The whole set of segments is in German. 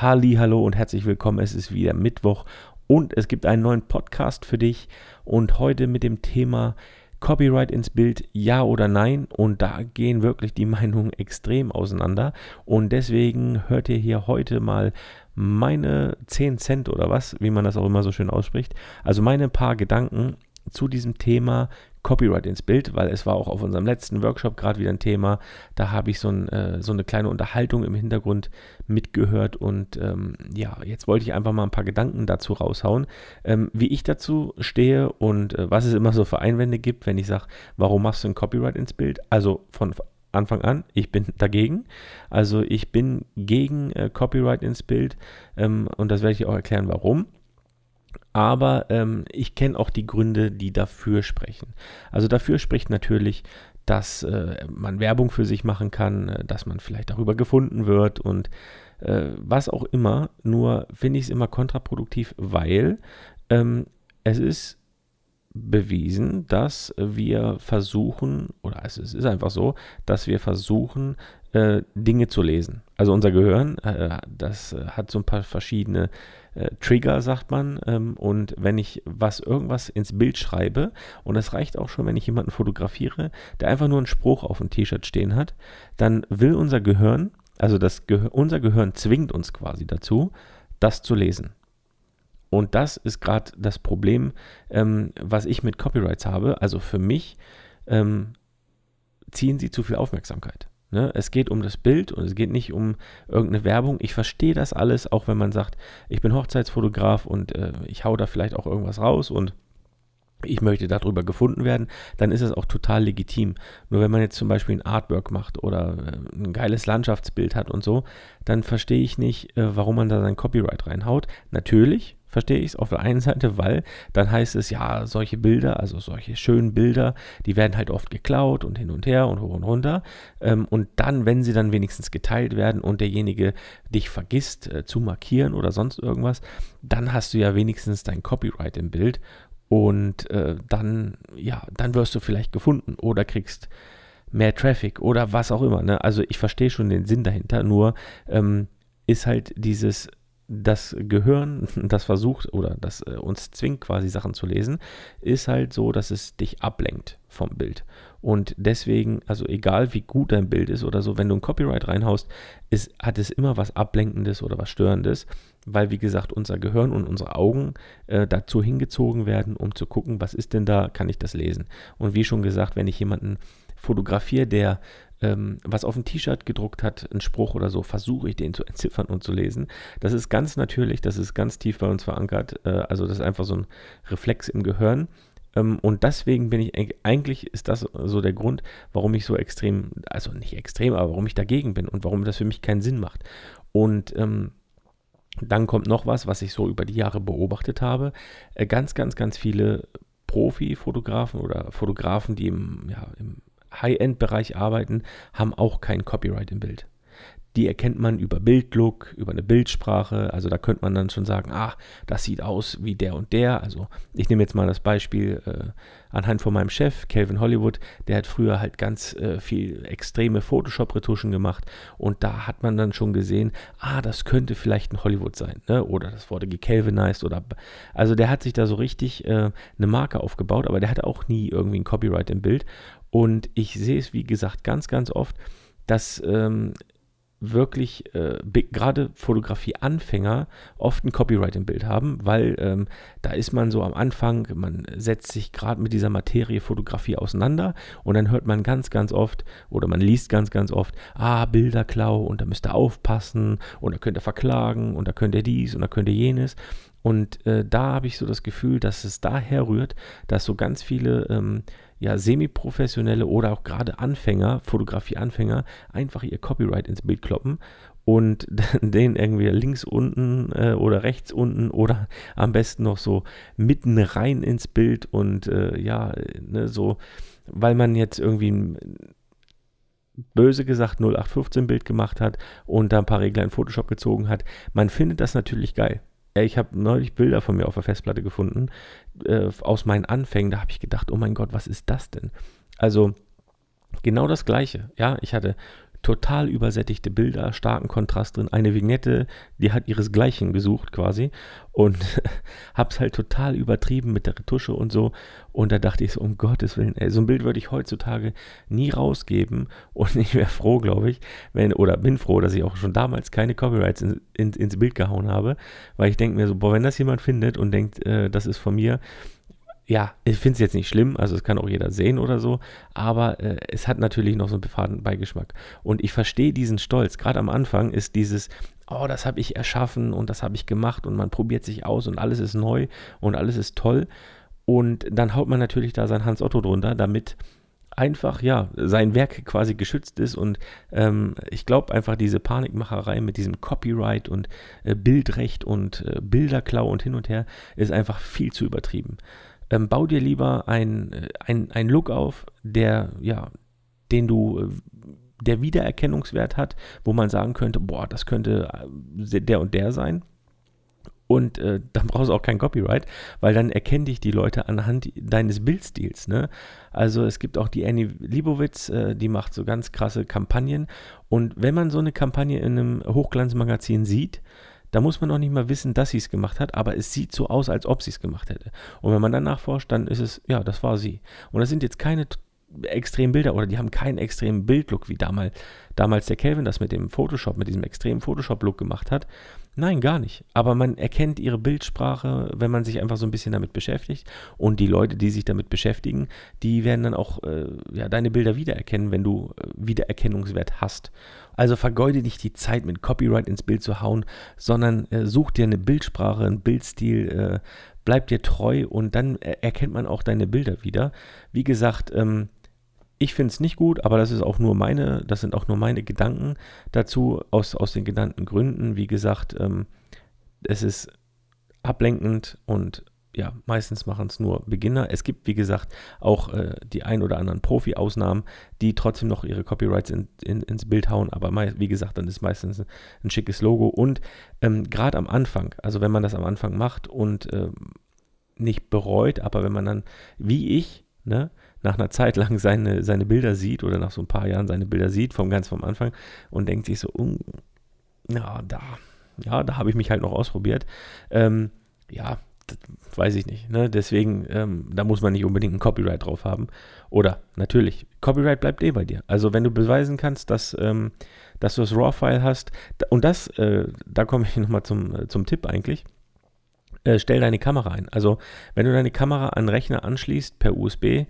Halli, hallo und herzlich willkommen. Es ist wieder Mittwoch und es gibt einen neuen Podcast für dich und heute mit dem Thema Copyright ins Bild, ja oder nein. Und da gehen wirklich die Meinungen extrem auseinander. Und deswegen hört ihr hier heute mal meine 10 Cent oder was, wie man das auch immer so schön ausspricht. Also meine paar Gedanken zu diesem Thema Copyright ins Bild, weil es war auch auf unserem letzten Workshop gerade wieder ein Thema. Da habe ich so, ein, äh, so, eine kleine Unterhaltung im Hintergrund mitgehört und ähm, ja, jetzt wollte ich einfach mal ein paar Gedanken dazu raushauen, ähm, wie ich dazu stehe und äh, was es immer so für Einwände gibt, wenn ich sage, warum machst du ein Copyright ins Bild? Also von Anfang an, ich bin dagegen. Also ich bin gegen äh, Copyright ins Bild ähm, und das werde ich auch erklären, warum aber ähm, ich kenne auch die Gründe, die dafür sprechen. Also dafür spricht natürlich, dass äh, man Werbung für sich machen kann, äh, dass man vielleicht darüber gefunden wird und äh, was auch immer. Nur finde ich es immer kontraproduktiv, weil ähm, es ist bewiesen, dass wir versuchen, oder es ist einfach so, dass wir versuchen, äh, Dinge zu lesen. Also unser Gehirn, äh, das hat so ein paar verschiedene äh, Trigger, sagt man. Ähm, und wenn ich was, irgendwas ins Bild schreibe, und es reicht auch schon, wenn ich jemanden fotografiere, der einfach nur einen Spruch auf dem T-Shirt stehen hat, dann will unser Gehirn, also das Ge unser Gehirn zwingt uns quasi dazu, das zu lesen. Und das ist gerade das Problem, ähm, was ich mit Copyrights habe. Also für mich ähm, ziehen sie zu viel Aufmerksamkeit. Ne? Es geht um das Bild und es geht nicht um irgendeine Werbung. Ich verstehe das alles, auch wenn man sagt, ich bin Hochzeitsfotograf und äh, ich hau da vielleicht auch irgendwas raus und ich möchte darüber gefunden werden, dann ist es auch total legitim. Nur wenn man jetzt zum Beispiel ein Artwork macht oder äh, ein geiles Landschaftsbild hat und so, dann verstehe ich nicht, äh, warum man da sein Copyright reinhaut. Natürlich verstehe ich es auf der einen Seite, weil dann heißt es, ja, solche Bilder, also solche schönen Bilder, die werden halt oft geklaut und hin und her und hoch und runter. Ähm, und dann, wenn sie dann wenigstens geteilt werden und derjenige dich vergisst äh, zu markieren oder sonst irgendwas, dann hast du ja wenigstens dein Copyright im Bild und äh, dann, ja, dann wirst du vielleicht gefunden oder kriegst mehr Traffic oder was auch immer. Ne? Also ich verstehe schon den Sinn dahinter, nur ähm, ist halt dieses das Gehirn, das versucht oder das äh, uns zwingt, quasi Sachen zu lesen, ist halt so, dass es dich ablenkt vom Bild. Und deswegen, also egal wie gut dein Bild ist oder so, wenn du ein Copyright reinhaust, ist, hat es immer was Ablenkendes oder was Störendes, weil wie gesagt unser Gehirn und unsere Augen äh, dazu hingezogen werden, um zu gucken, was ist denn da, kann ich das lesen. Und wie schon gesagt, wenn ich jemanden fotografiere, der ähm, was auf ein T-Shirt gedruckt hat, ein Spruch oder so, versuche ich den zu entziffern und zu lesen. Das ist ganz natürlich, das ist ganz tief bei uns verankert. Äh, also das ist einfach so ein Reflex im Gehirn. Ähm, und deswegen bin ich, eigentlich ist das so der Grund, warum ich so extrem, also nicht extrem, aber warum ich dagegen bin und warum das für mich keinen Sinn macht. Und ähm, dann kommt noch was, was ich so über die Jahre beobachtet habe. Äh, ganz, ganz, ganz viele Profi-Fotografen oder Fotografen, die im, ja, im High-End-Bereich arbeiten, haben auch kein Copyright im Bild. Die erkennt man über Bildlook, über eine Bildsprache. Also da könnte man dann schon sagen, ah, das sieht aus wie der und der. Also ich nehme jetzt mal das Beispiel äh, anhand von meinem Chef, Calvin Hollywood. Der hat früher halt ganz äh, viel extreme Photoshop-Retuschen gemacht. Und da hat man dann schon gesehen, ah, das könnte vielleicht ein Hollywood sein. Ne? Oder das wurde gecalvinized. Oder, also der hat sich da so richtig äh, eine Marke aufgebaut. Aber der hatte auch nie irgendwie ein Copyright im Bild. Und ich sehe es, wie gesagt, ganz, ganz oft, dass ähm, wirklich äh, gerade Fotografie-Anfänger oft ein Copyright im Bild haben, weil ähm, da ist man so am Anfang, man setzt sich gerade mit dieser Materie Fotografie auseinander und dann hört man ganz, ganz oft oder man liest ganz, ganz oft, ah, Bilderklau und da müsst ihr aufpassen und da könnt ihr verklagen und da könnt ihr dies und da könnt ihr jenes. Und äh, da habe ich so das Gefühl, dass es daher rührt, dass so ganz viele ähm, ja, semi-professionelle oder auch gerade Anfänger, Fotografie-Anfänger, einfach ihr Copyright ins Bild kloppen und den irgendwie links unten äh, oder rechts unten oder am besten noch so mitten rein ins Bild und äh, ja, ne, so, weil man jetzt irgendwie böse gesagt 0815 Bild gemacht hat und da ein paar Regler in Photoshop gezogen hat. Man findet das natürlich geil. Ich habe neulich Bilder von mir auf der Festplatte gefunden, äh, aus meinen Anfängen. Da habe ich gedacht, oh mein Gott, was ist das denn? Also genau das Gleiche. Ja, ich hatte total übersättigte Bilder, starken Kontrast drin, eine Vignette, die hat ihresgleichen gesucht quasi und hab's halt total übertrieben mit der Retusche und so. Und da dachte ich so, um Gottes Willen, ey, so ein Bild würde ich heutzutage nie rausgeben und ich wäre froh, glaube ich, wenn, oder bin froh, dass ich auch schon damals keine Copyrights in, in, ins Bild gehauen habe, weil ich denke mir so, boah, wenn das jemand findet und denkt, äh, das ist von mir, ja, ich finde es jetzt nicht schlimm, also es kann auch jeder sehen oder so, aber äh, es hat natürlich noch so einen befahrenen Beigeschmack. Und ich verstehe diesen Stolz. Gerade am Anfang ist dieses, oh, das habe ich erschaffen und das habe ich gemacht und man probiert sich aus und alles ist neu und alles ist toll. Und dann haut man natürlich da sein Hans Otto drunter, damit einfach, ja, sein Werk quasi geschützt ist und ähm, ich glaube einfach diese Panikmacherei mit diesem Copyright und äh, Bildrecht und äh, Bilderklau und hin und her ist einfach viel zu übertrieben ähm, bau dir lieber ein, äh, ein Look auf, der, ja, den du, äh, der Wiedererkennungswert hat, wo man sagen könnte, boah, das könnte äh, der und der sein. Und äh, dann brauchst du auch kein Copyright, weil dann erkennen dich die Leute anhand deines Bildstils. Ne? Also es gibt auch die Annie Libowitz, äh, die macht so ganz krasse Kampagnen. Und wenn man so eine Kampagne in einem Hochglanzmagazin sieht, da muss man noch nicht mal wissen, dass sie es gemacht hat, aber es sieht so aus, als ob sie es gemacht hätte. Und wenn man dann nachforscht, dann ist es, ja, das war sie. Und das sind jetzt keine extremen Bilder oder die haben keinen extremen Bildlook, wie damals, damals der Kelvin das mit dem Photoshop, mit diesem extremen Photoshop-Look gemacht hat. Nein, gar nicht. Aber man erkennt ihre Bildsprache, wenn man sich einfach so ein bisschen damit beschäftigt. Und die Leute, die sich damit beschäftigen, die werden dann auch äh, ja, deine Bilder wiedererkennen, wenn du äh, Wiedererkennungswert hast. Also vergeude nicht die Zeit, mit Copyright ins Bild zu hauen, sondern äh, such dir eine Bildsprache, einen Bildstil, äh, bleib dir treu und dann erkennt man auch deine Bilder wieder. Wie gesagt, ähm, ich finde es nicht gut, aber das ist auch nur meine, das sind auch nur meine Gedanken dazu, aus, aus den genannten Gründen. Wie gesagt, ähm, es ist ablenkend und ja, meistens machen es nur Beginner. Es gibt, wie gesagt, auch äh, die ein oder anderen Profi-Ausnahmen, die trotzdem noch ihre Copyrights in, in, ins Bild hauen, aber wie gesagt, dann ist meistens ein, ein schickes Logo. Und ähm, gerade am Anfang, also wenn man das am Anfang macht und äh, nicht bereut, aber wenn man dann, wie ich, ne, nach einer Zeit lang seine, seine Bilder sieht oder nach so ein paar Jahren seine Bilder sieht, vom ganz vom Anfang und denkt sich so, um, ja, da, ja, da habe ich mich halt noch ausprobiert. Ähm, ja, weiß ich nicht. Ne? Deswegen, ähm, da muss man nicht unbedingt ein Copyright drauf haben. Oder natürlich, Copyright bleibt eh bei dir. Also wenn du beweisen kannst, dass, ähm, dass du das RAW-File hast, und das, äh, da komme ich nochmal zum, äh, zum Tipp eigentlich. Äh, stell deine Kamera ein. Also, wenn du deine Kamera an Rechner anschließt per USB,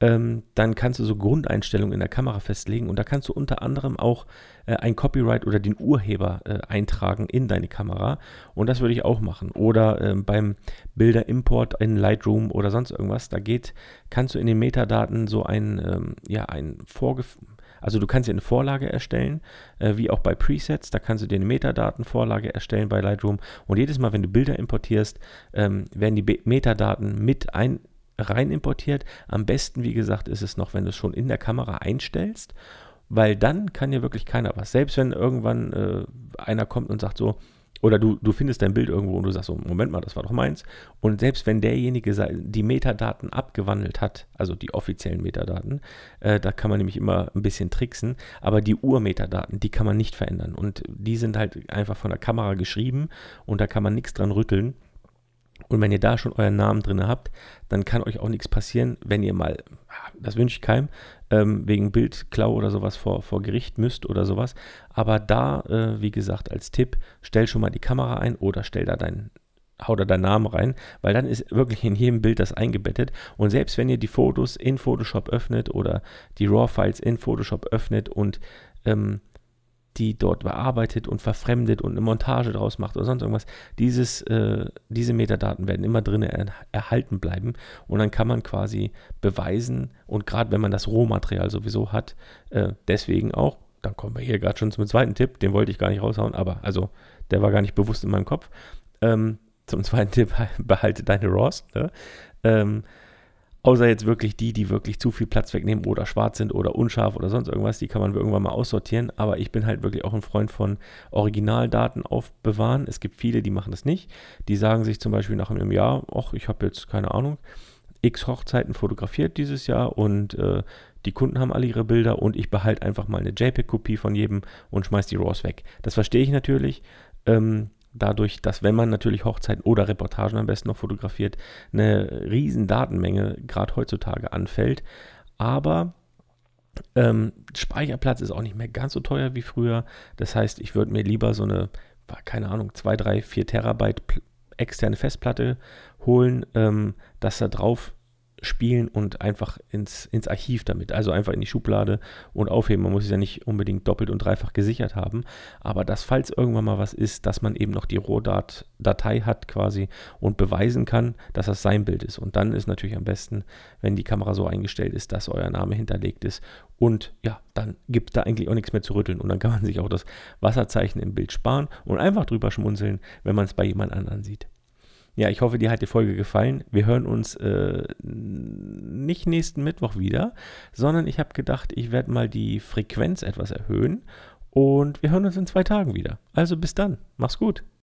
ähm, dann kannst du so Grundeinstellungen in der Kamera festlegen und da kannst du unter anderem auch äh, ein Copyright oder den Urheber äh, eintragen in deine Kamera und das würde ich auch machen. Oder ähm, beim Bilderimport in Lightroom oder sonst irgendwas, da geht, kannst du in den Metadaten so ein, ähm, ja, ein Vorgef also du kannst dir eine Vorlage erstellen, äh, wie auch bei Presets, da kannst du dir eine Metadatenvorlage erstellen bei Lightroom und jedes Mal, wenn du Bilder importierst, ähm, werden die Be Metadaten mit ein rein importiert. Am besten, wie gesagt, ist es noch, wenn du es schon in der Kamera einstellst, weil dann kann ja wirklich keiner was. Selbst wenn irgendwann äh, einer kommt und sagt so, oder du, du findest dein Bild irgendwo und du sagst so, Moment mal, das war doch meins. Und selbst wenn derjenige die Metadaten abgewandelt hat, also die offiziellen Metadaten, äh, da kann man nämlich immer ein bisschen tricksen, aber die Urmetadaten, die kann man nicht verändern. Und die sind halt einfach von der Kamera geschrieben und da kann man nichts dran rütteln. Und wenn ihr da schon euren Namen drin habt, dann kann euch auch nichts passieren, wenn ihr mal, das wünsche ich keinem, ähm, wegen Bildklau oder sowas vor, vor Gericht müsst oder sowas. Aber da, äh, wie gesagt, als Tipp, stell schon mal die Kamera ein oder stell da deinen hau da deinen Namen rein, weil dann ist wirklich in jedem Bild das eingebettet. Und selbst wenn ihr die Fotos in Photoshop öffnet oder die RAW-Files in Photoshop öffnet und ähm, die dort bearbeitet und verfremdet und eine Montage draus macht oder sonst irgendwas. Dieses, äh, diese Metadaten werden immer drin er erhalten bleiben und dann kann man quasi beweisen und gerade wenn man das Rohmaterial sowieso hat, äh, deswegen auch, dann kommen wir hier gerade schon zum zweiten Tipp, den wollte ich gar nicht raushauen, aber also der war gar nicht bewusst in meinem Kopf. Ähm, zum zweiten Tipp, behalte deine RAWs. Ne? Ähm, Außer jetzt wirklich die, die wirklich zu viel Platz wegnehmen oder schwarz sind oder unscharf oder sonst irgendwas, die kann man irgendwann mal aussortieren. Aber ich bin halt wirklich auch ein Freund von Originaldaten aufbewahren. Es gibt viele, die machen das nicht. Die sagen sich zum Beispiel nach einem Jahr, ach, ich habe jetzt keine Ahnung, x Hochzeiten fotografiert dieses Jahr und äh, die Kunden haben alle ihre Bilder und ich behalte einfach mal eine JPEG-Kopie von jedem und schmeiß die RAWs weg. Das verstehe ich natürlich. Ähm, dadurch, dass wenn man natürlich Hochzeiten oder Reportagen am besten noch fotografiert, eine riesen Datenmenge gerade heutzutage anfällt. Aber ähm, Speicherplatz ist auch nicht mehr ganz so teuer wie früher. Das heißt, ich würde mir lieber so eine, keine Ahnung, 2, 3, 4 Terabyte externe Festplatte holen, ähm, das da drauf spielen und einfach ins, ins Archiv damit, also einfach in die Schublade und aufheben. Man muss es ja nicht unbedingt doppelt und dreifach gesichert haben, aber dass, falls irgendwann mal was ist, dass man eben noch die Rohdatei hat quasi und beweisen kann, dass das sein Bild ist. Und dann ist natürlich am besten, wenn die Kamera so eingestellt ist, dass euer Name hinterlegt ist und ja, dann gibt es da eigentlich auch nichts mehr zu rütteln und dann kann man sich auch das Wasserzeichen im Bild sparen und einfach drüber schmunzeln, wenn man es bei jemand anderem sieht. Ja, ich hoffe, dir hat die Folge gefallen. Wir hören uns äh, nicht nächsten Mittwoch wieder, sondern ich habe gedacht, ich werde mal die Frequenz etwas erhöhen und wir hören uns in zwei Tagen wieder. Also bis dann. Mach's gut.